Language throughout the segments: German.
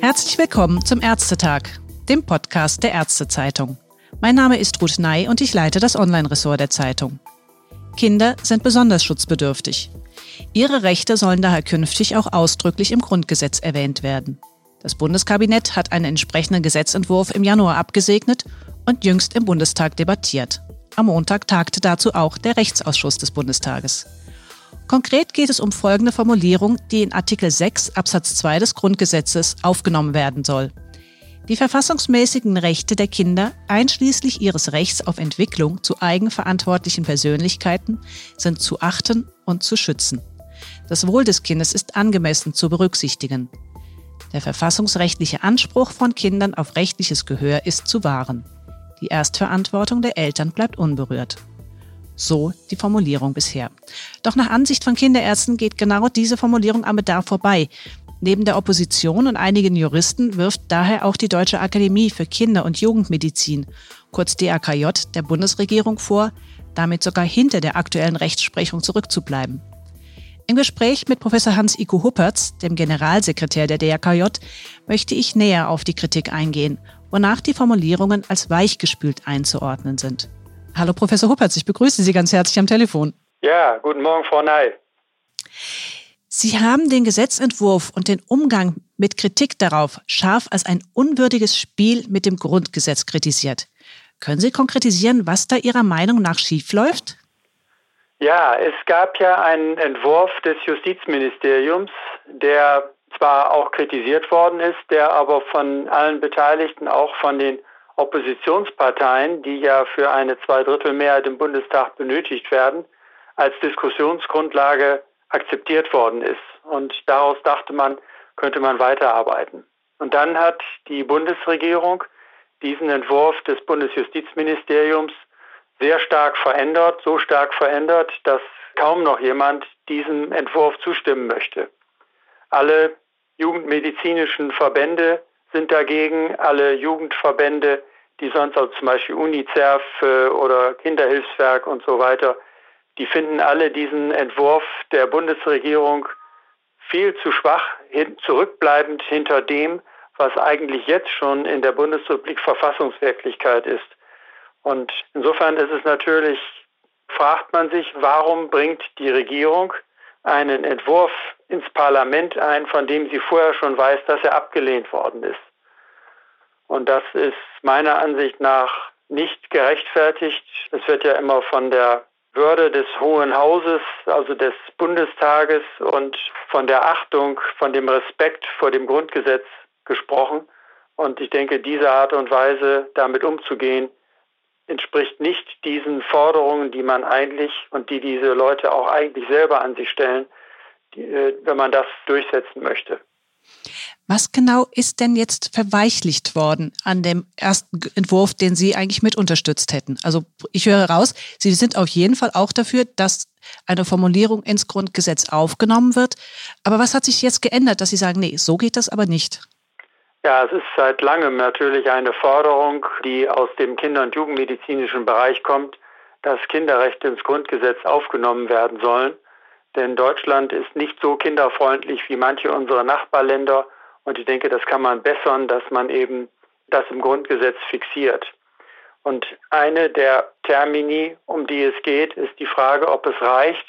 Herzlich willkommen zum Ärztetag, dem Podcast der Ärztezeitung. Mein Name ist Ruth Ney und ich leite das Online-Ressort der Zeitung. Kinder sind besonders schutzbedürftig. Ihre Rechte sollen daher künftig auch ausdrücklich im Grundgesetz erwähnt werden. Das Bundeskabinett hat einen entsprechenden Gesetzentwurf im Januar abgesegnet und jüngst im Bundestag debattiert. Am Montag tagte dazu auch der Rechtsausschuss des Bundestages. Konkret geht es um folgende Formulierung, die in Artikel 6 Absatz 2 des Grundgesetzes aufgenommen werden soll. Die verfassungsmäßigen Rechte der Kinder, einschließlich ihres Rechts auf Entwicklung zu eigenverantwortlichen Persönlichkeiten, sind zu achten und zu schützen. Das Wohl des Kindes ist angemessen zu berücksichtigen. Der verfassungsrechtliche Anspruch von Kindern auf rechtliches Gehör ist zu wahren. Die Erstverantwortung der Eltern bleibt unberührt. So die Formulierung bisher. Doch nach Ansicht von Kinderärzten geht genau diese Formulierung am Bedarf vorbei. Neben der Opposition und einigen Juristen wirft daher auch die Deutsche Akademie für Kinder- und Jugendmedizin, kurz DAKJ, der Bundesregierung vor, damit sogar hinter der aktuellen Rechtsprechung zurückzubleiben. Im Gespräch mit Professor Hans-Iko Huppertz, dem Generalsekretär der DAKJ, möchte ich näher auf die Kritik eingehen, wonach die Formulierungen als weichgespült einzuordnen sind. Hallo Professor Huppertz, ich begrüße Sie ganz herzlich am Telefon. Ja, guten Morgen, Frau Ney. Sie haben den Gesetzentwurf und den Umgang mit Kritik darauf scharf als ein unwürdiges Spiel mit dem Grundgesetz kritisiert. Können Sie konkretisieren, was da Ihrer Meinung nach schiefläuft? Ja, es gab ja einen Entwurf des Justizministeriums, der zwar auch kritisiert worden ist, der aber von allen Beteiligten, auch von den Oppositionsparteien, die ja für eine Zweidrittelmehrheit im Bundestag benötigt werden, als Diskussionsgrundlage akzeptiert worden ist. Und daraus dachte man, könnte man weiterarbeiten. Und dann hat die Bundesregierung diesen Entwurf des Bundesjustizministeriums sehr stark verändert, so stark verändert, dass kaum noch jemand diesem Entwurf zustimmen möchte. Alle jugendmedizinischen Verbände sind dagegen, alle Jugendverbände, die sonst auch zum Beispiel UNICEF äh, oder Kinderhilfswerk und so weiter, die finden alle diesen Entwurf der Bundesregierung viel zu schwach, hin, zurückbleibend hinter dem, was eigentlich jetzt schon in der Bundesrepublik Verfassungswirklichkeit ist. Und insofern ist es natürlich, fragt man sich, warum bringt die Regierung einen Entwurf ins Parlament ein, von dem sie vorher schon weiß, dass er abgelehnt worden ist. Und das ist meiner Ansicht nach nicht gerechtfertigt. Es wird ja immer von der Würde des Hohen Hauses, also des Bundestages und von der Achtung, von dem Respekt vor dem Grundgesetz gesprochen. Und ich denke, diese Art und Weise, damit umzugehen, entspricht nicht diesen Forderungen, die man eigentlich und die diese Leute auch eigentlich selber an sich stellen, die, äh, wenn man das durchsetzen möchte. Was genau ist denn jetzt verweichlicht worden an dem ersten Entwurf, den Sie eigentlich mit unterstützt hätten? Also ich höre raus, Sie sind auf jeden Fall auch dafür, dass eine Formulierung ins Grundgesetz aufgenommen wird. Aber was hat sich jetzt geändert, dass Sie sagen, nee, so geht das aber nicht? Ja, es ist seit langem natürlich eine Forderung, die aus dem Kinder- und Jugendmedizinischen Bereich kommt, dass Kinderrechte ins Grundgesetz aufgenommen werden sollen. Denn Deutschland ist nicht so kinderfreundlich wie manche unserer Nachbarländer. Und ich denke, das kann man bessern, dass man eben das im Grundgesetz fixiert. Und eine der Termini, um die es geht, ist die Frage, ob es reicht,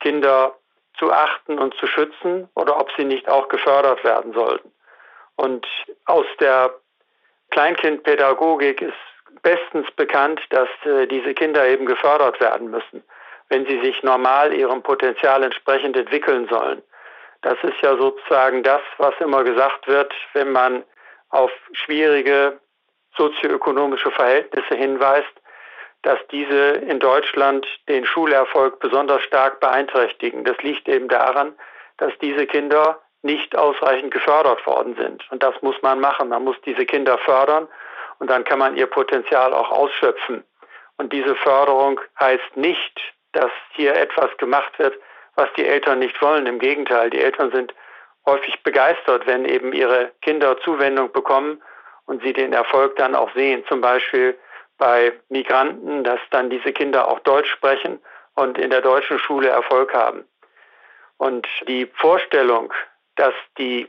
Kinder zu achten und zu schützen oder ob sie nicht auch gefördert werden sollten. Und aus der Kleinkindpädagogik ist bestens bekannt, dass äh, diese Kinder eben gefördert werden müssen, wenn sie sich normal ihrem Potenzial entsprechend entwickeln sollen. Das ist ja sozusagen das, was immer gesagt wird, wenn man auf schwierige sozioökonomische Verhältnisse hinweist, dass diese in Deutschland den Schulerfolg besonders stark beeinträchtigen. Das liegt eben daran, dass diese Kinder nicht ausreichend gefördert worden sind. Und das muss man machen. Man muss diese Kinder fördern und dann kann man ihr Potenzial auch ausschöpfen. Und diese Förderung heißt nicht, dass hier etwas gemacht wird, was die Eltern nicht wollen. Im Gegenteil, die Eltern sind häufig begeistert, wenn eben ihre Kinder Zuwendung bekommen und sie den Erfolg dann auch sehen. Zum Beispiel bei Migranten, dass dann diese Kinder auch Deutsch sprechen und in der deutschen Schule Erfolg haben. Und die Vorstellung, dass die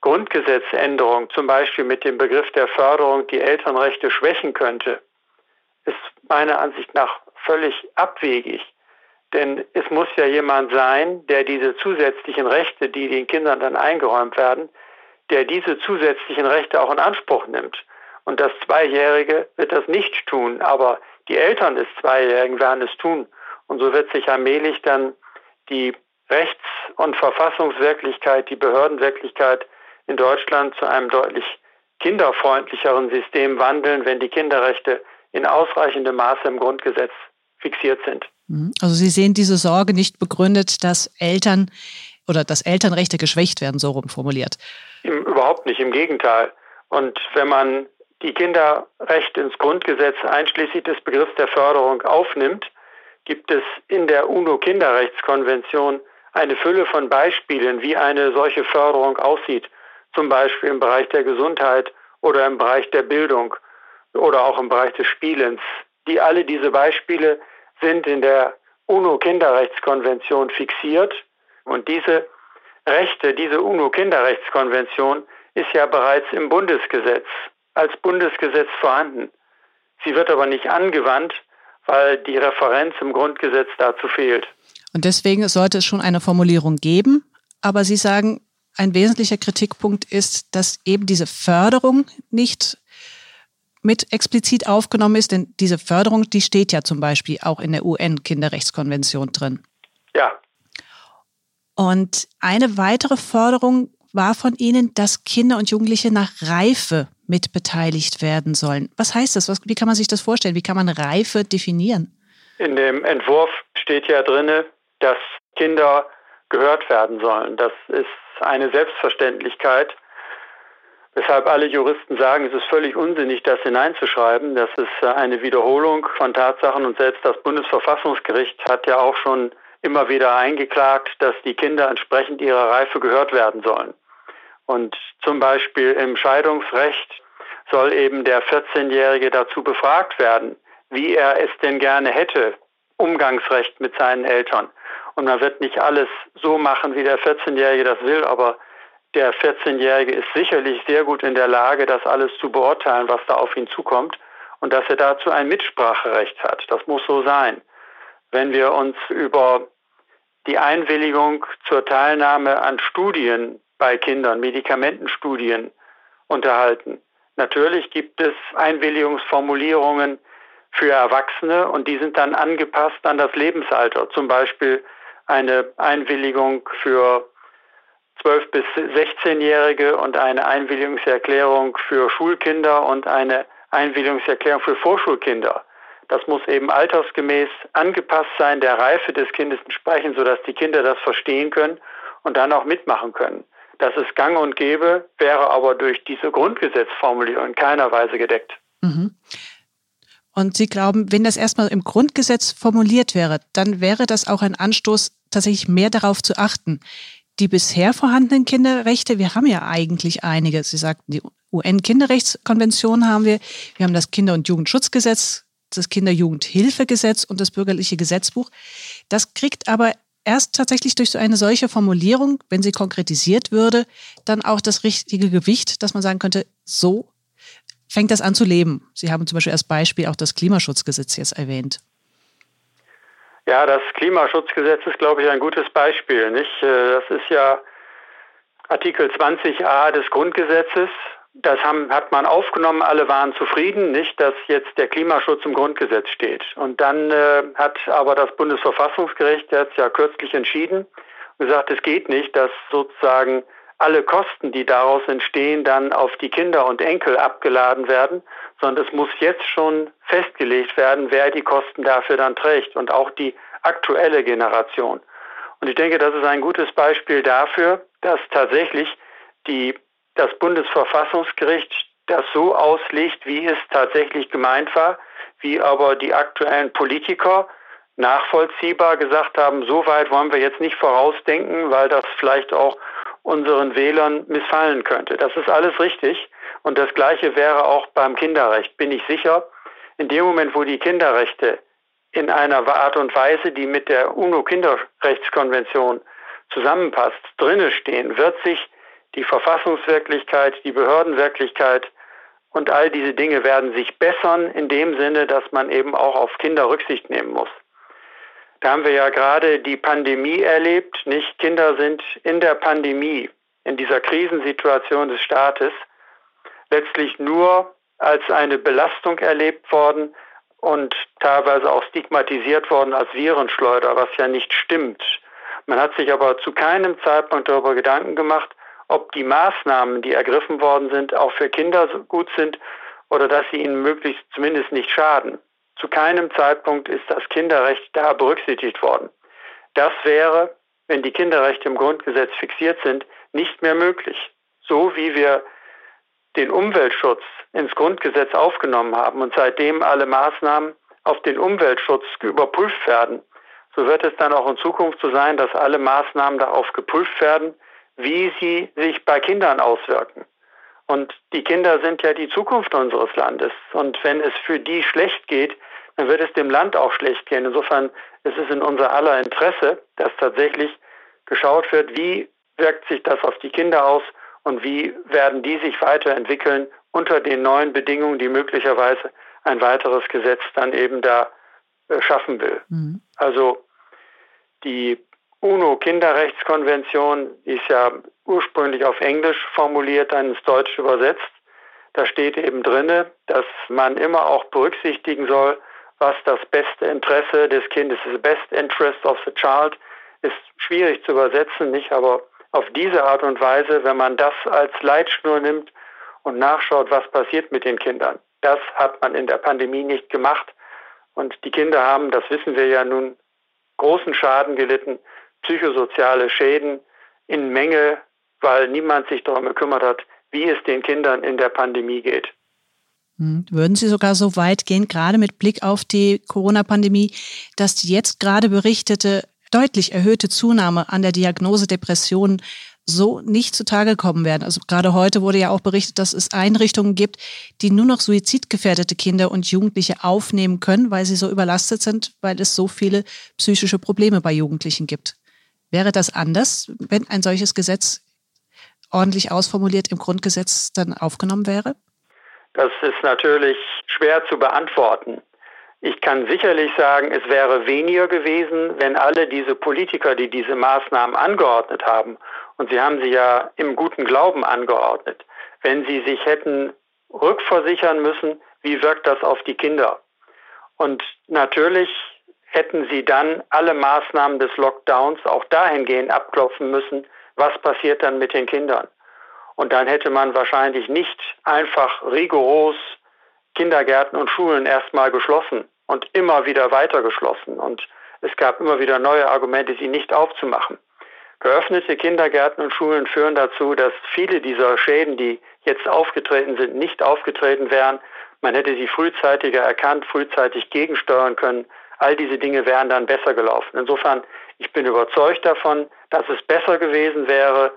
Grundgesetzänderung zum Beispiel mit dem Begriff der Förderung die Elternrechte schwächen könnte, ist meiner Ansicht nach völlig abwegig. Denn es muss ja jemand sein, der diese zusätzlichen Rechte, die den Kindern dann eingeräumt werden, der diese zusätzlichen Rechte auch in Anspruch nimmt. Und das Zweijährige wird das nicht tun, aber die Eltern des Zweijährigen werden es tun. Und so wird sich allmählich dann die Rechts- und Verfassungswirklichkeit, die Behördenwirklichkeit in Deutschland zu einem deutlich kinderfreundlicheren System wandeln, wenn die Kinderrechte in ausreichendem Maße im Grundgesetz fixiert sind. Mhm. Also Sie sehen diese Sorge nicht begründet, dass Eltern oder dass Elternrechte geschwächt werden, so rum formuliert. Im, überhaupt nicht, im Gegenteil. Und wenn man die Kinderrechte ins Grundgesetz einschließlich des Begriffs der Förderung aufnimmt, gibt es in der UNO-Kinderrechtskonvention eine Fülle von Beispielen, wie eine solche Förderung aussieht, zum Beispiel im Bereich der Gesundheit oder im Bereich der Bildung oder auch im Bereich des Spielens. Die alle diese Beispiele sind in der UNO-Kinderrechtskonvention fixiert und diese Rechte, diese UNO-Kinderrechtskonvention ist ja bereits im Bundesgesetz als Bundesgesetz vorhanden. Sie wird aber nicht angewandt, weil die Referenz im Grundgesetz dazu fehlt. Und deswegen sollte es schon eine Formulierung geben. Aber Sie sagen, ein wesentlicher Kritikpunkt ist, dass eben diese Förderung nicht mit explizit aufgenommen ist, denn diese Förderung, die steht ja zum Beispiel auch in der UN-Kinderrechtskonvention drin. Ja. Und eine weitere Forderung war von Ihnen, dass Kinder und Jugendliche nach Reife mit beteiligt werden sollen. Was heißt das? Was, wie kann man sich das vorstellen? Wie kann man Reife definieren? In dem Entwurf steht ja drin, dass Kinder gehört werden sollen. Das ist eine Selbstverständlichkeit. Weshalb alle Juristen sagen, es ist völlig unsinnig, das hineinzuschreiben. Das ist eine Wiederholung von Tatsachen und selbst das Bundesverfassungsgericht hat ja auch schon immer wieder eingeklagt, dass die Kinder entsprechend ihrer Reife gehört werden sollen. Und zum Beispiel im Scheidungsrecht soll eben der 14-Jährige dazu befragt werden, wie er es denn gerne hätte, Umgangsrecht mit seinen Eltern. Und man wird nicht alles so machen, wie der 14-Jährige das will, aber der 14-Jährige ist sicherlich sehr gut in der Lage, das alles zu beurteilen, was da auf ihn zukommt und dass er dazu ein Mitspracherecht hat. Das muss so sein. Wenn wir uns über die Einwilligung zur Teilnahme an Studien bei Kindern, Medikamentenstudien unterhalten. Natürlich gibt es Einwilligungsformulierungen für Erwachsene und die sind dann angepasst an das Lebensalter. Zum Beispiel eine Einwilligung für 12 bis 16-Jährige und eine Einwilligungserklärung für Schulkinder und eine Einwilligungserklärung für Vorschulkinder. Das muss eben altersgemäß angepasst sein, der Reife des Kindes entsprechen, sodass die Kinder das verstehen können und dann auch mitmachen können. Das ist gang und gäbe, wäre aber durch diese Grundgesetzformulierung in keiner Weise gedeckt. Mhm. Und Sie glauben, wenn das erstmal im Grundgesetz formuliert wäre, dann wäre das auch ein Anstoß, tatsächlich mehr darauf zu achten. Die bisher vorhandenen Kinderrechte, wir haben ja eigentlich einige. Sie sagten, die UN-Kinderrechtskonvention haben wir. Wir haben das Kinder- und Jugendschutzgesetz, das Kinderjugendhilfegesetz und das bürgerliche Gesetzbuch. Das kriegt aber erst tatsächlich durch so eine solche Formulierung, wenn sie konkretisiert würde, dann auch das richtige Gewicht, dass man sagen könnte, so fängt das an zu leben. Sie haben zum Beispiel als Beispiel auch das Klimaschutzgesetz jetzt erwähnt. Ja, das Klimaschutzgesetz ist, glaube ich, ein gutes Beispiel. Nicht? Äh, das ist ja Artikel 20a des Grundgesetzes. Das haben, hat man aufgenommen, alle waren zufrieden, nicht, dass jetzt der Klimaschutz im Grundgesetz steht. Und dann äh, hat aber das Bundesverfassungsgericht jetzt ja kürzlich entschieden gesagt, es geht nicht, dass sozusagen alle Kosten, die daraus entstehen, dann auf die Kinder und Enkel abgeladen werden, sondern es muss jetzt schon festgelegt werden, wer die Kosten dafür dann trägt und auch die aktuelle Generation. Und ich denke, das ist ein gutes Beispiel dafür, dass tatsächlich die das Bundesverfassungsgericht das so auslegt, wie es tatsächlich gemeint war, wie aber die aktuellen Politiker nachvollziehbar gesagt haben, so weit wollen wir jetzt nicht vorausdenken, weil das vielleicht auch unseren Wählern missfallen könnte. Das ist alles richtig. Und das Gleiche wäre auch beim Kinderrecht, bin ich sicher. In dem Moment, wo die Kinderrechte in einer Art und Weise, die mit der UNO-Kinderrechtskonvention zusammenpasst, drinne stehen, wird sich die Verfassungswirklichkeit, die Behördenwirklichkeit und all diese Dinge werden sich bessern in dem Sinne, dass man eben auch auf Kinder Rücksicht nehmen muss. Da haben wir ja gerade die Pandemie erlebt. Nicht Kinder sind in der Pandemie, in dieser Krisensituation des Staates, letztlich nur als eine Belastung erlebt worden und teilweise auch stigmatisiert worden als Virenschleuder, was ja nicht stimmt. Man hat sich aber zu keinem Zeitpunkt darüber Gedanken gemacht, ob die Maßnahmen, die ergriffen worden sind, auch für Kinder gut sind oder dass sie ihnen möglichst zumindest nicht schaden. Zu keinem Zeitpunkt ist das Kinderrecht da berücksichtigt worden. Das wäre, wenn die Kinderrechte im Grundgesetz fixiert sind, nicht mehr möglich. So wie wir den Umweltschutz ins Grundgesetz aufgenommen haben und seitdem alle Maßnahmen auf den Umweltschutz überprüft werden, so wird es dann auch in Zukunft so sein, dass alle Maßnahmen darauf geprüft werden, wie sie sich bei Kindern auswirken. Und die Kinder sind ja die Zukunft unseres Landes. Und wenn es für die schlecht geht, dann wird es dem Land auch schlecht gehen. Insofern ist es in unser aller Interesse, dass tatsächlich geschaut wird, wie wirkt sich das auf die Kinder aus und wie werden die sich weiterentwickeln unter den neuen Bedingungen, die möglicherweise ein weiteres Gesetz dann eben da äh, schaffen will. Mhm. Also die UNO-Kinderrechtskonvention ist ja ursprünglich auf Englisch formuliert, dann ins Deutsche übersetzt. Da steht eben drinne, dass man immer auch berücksichtigen soll, was das beste Interesse des Kindes ist. Best interest of the child ist schwierig zu übersetzen, nicht? Aber auf diese Art und Weise, wenn man das als Leitschnur nimmt und nachschaut, was passiert mit den Kindern. Das hat man in der Pandemie nicht gemacht. Und die Kinder haben, das wissen wir ja nun, großen Schaden gelitten psychosoziale Schäden in Menge, weil niemand sich darum gekümmert hat, wie es den Kindern in der Pandemie geht. Hm. Würden Sie sogar so weit gehen, gerade mit Blick auf die Corona-Pandemie, dass die jetzt gerade berichtete deutlich erhöhte Zunahme an der Diagnose Depression so nicht zutage kommen werden. Also gerade heute wurde ja auch berichtet, dass es Einrichtungen gibt, die nur noch suizidgefährdete Kinder und Jugendliche aufnehmen können, weil sie so überlastet sind, weil es so viele psychische Probleme bei Jugendlichen gibt. Wäre das anders, wenn ein solches Gesetz ordentlich ausformuliert im Grundgesetz dann aufgenommen wäre? Das ist natürlich schwer zu beantworten. Ich kann sicherlich sagen, es wäre weniger gewesen, wenn alle diese Politiker, die diese Maßnahmen angeordnet haben, und sie haben sie ja im guten Glauben angeordnet, wenn sie sich hätten rückversichern müssen, wie wirkt das auf die Kinder. Und natürlich hätten sie dann alle Maßnahmen des Lockdowns auch dahingehend abklopfen müssen, was passiert dann mit den Kindern. Und dann hätte man wahrscheinlich nicht einfach rigoros Kindergärten und Schulen erstmal geschlossen und immer wieder weiter geschlossen. Und es gab immer wieder neue Argumente, sie nicht aufzumachen. Geöffnete Kindergärten und Schulen führen dazu, dass viele dieser Schäden, die jetzt aufgetreten sind, nicht aufgetreten wären. Man hätte sie frühzeitiger erkannt, frühzeitig gegensteuern können. All diese Dinge wären dann besser gelaufen. Insofern, ich bin überzeugt davon, dass es besser gewesen wäre,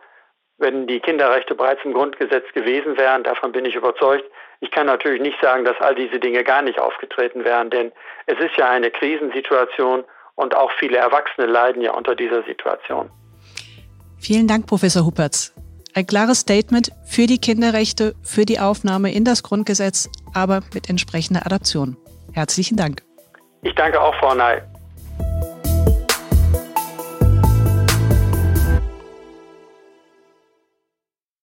wenn die Kinderrechte bereits im Grundgesetz gewesen wären. Davon bin ich überzeugt. Ich kann natürlich nicht sagen, dass all diese Dinge gar nicht aufgetreten wären, denn es ist ja eine Krisensituation und auch viele Erwachsene leiden ja unter dieser Situation. Vielen Dank, Professor Huppertz. Ein klares Statement für die Kinderrechte, für die Aufnahme in das Grundgesetz, aber mit entsprechender Adaption. Herzlichen Dank. Ich danke auch, Frau Ney.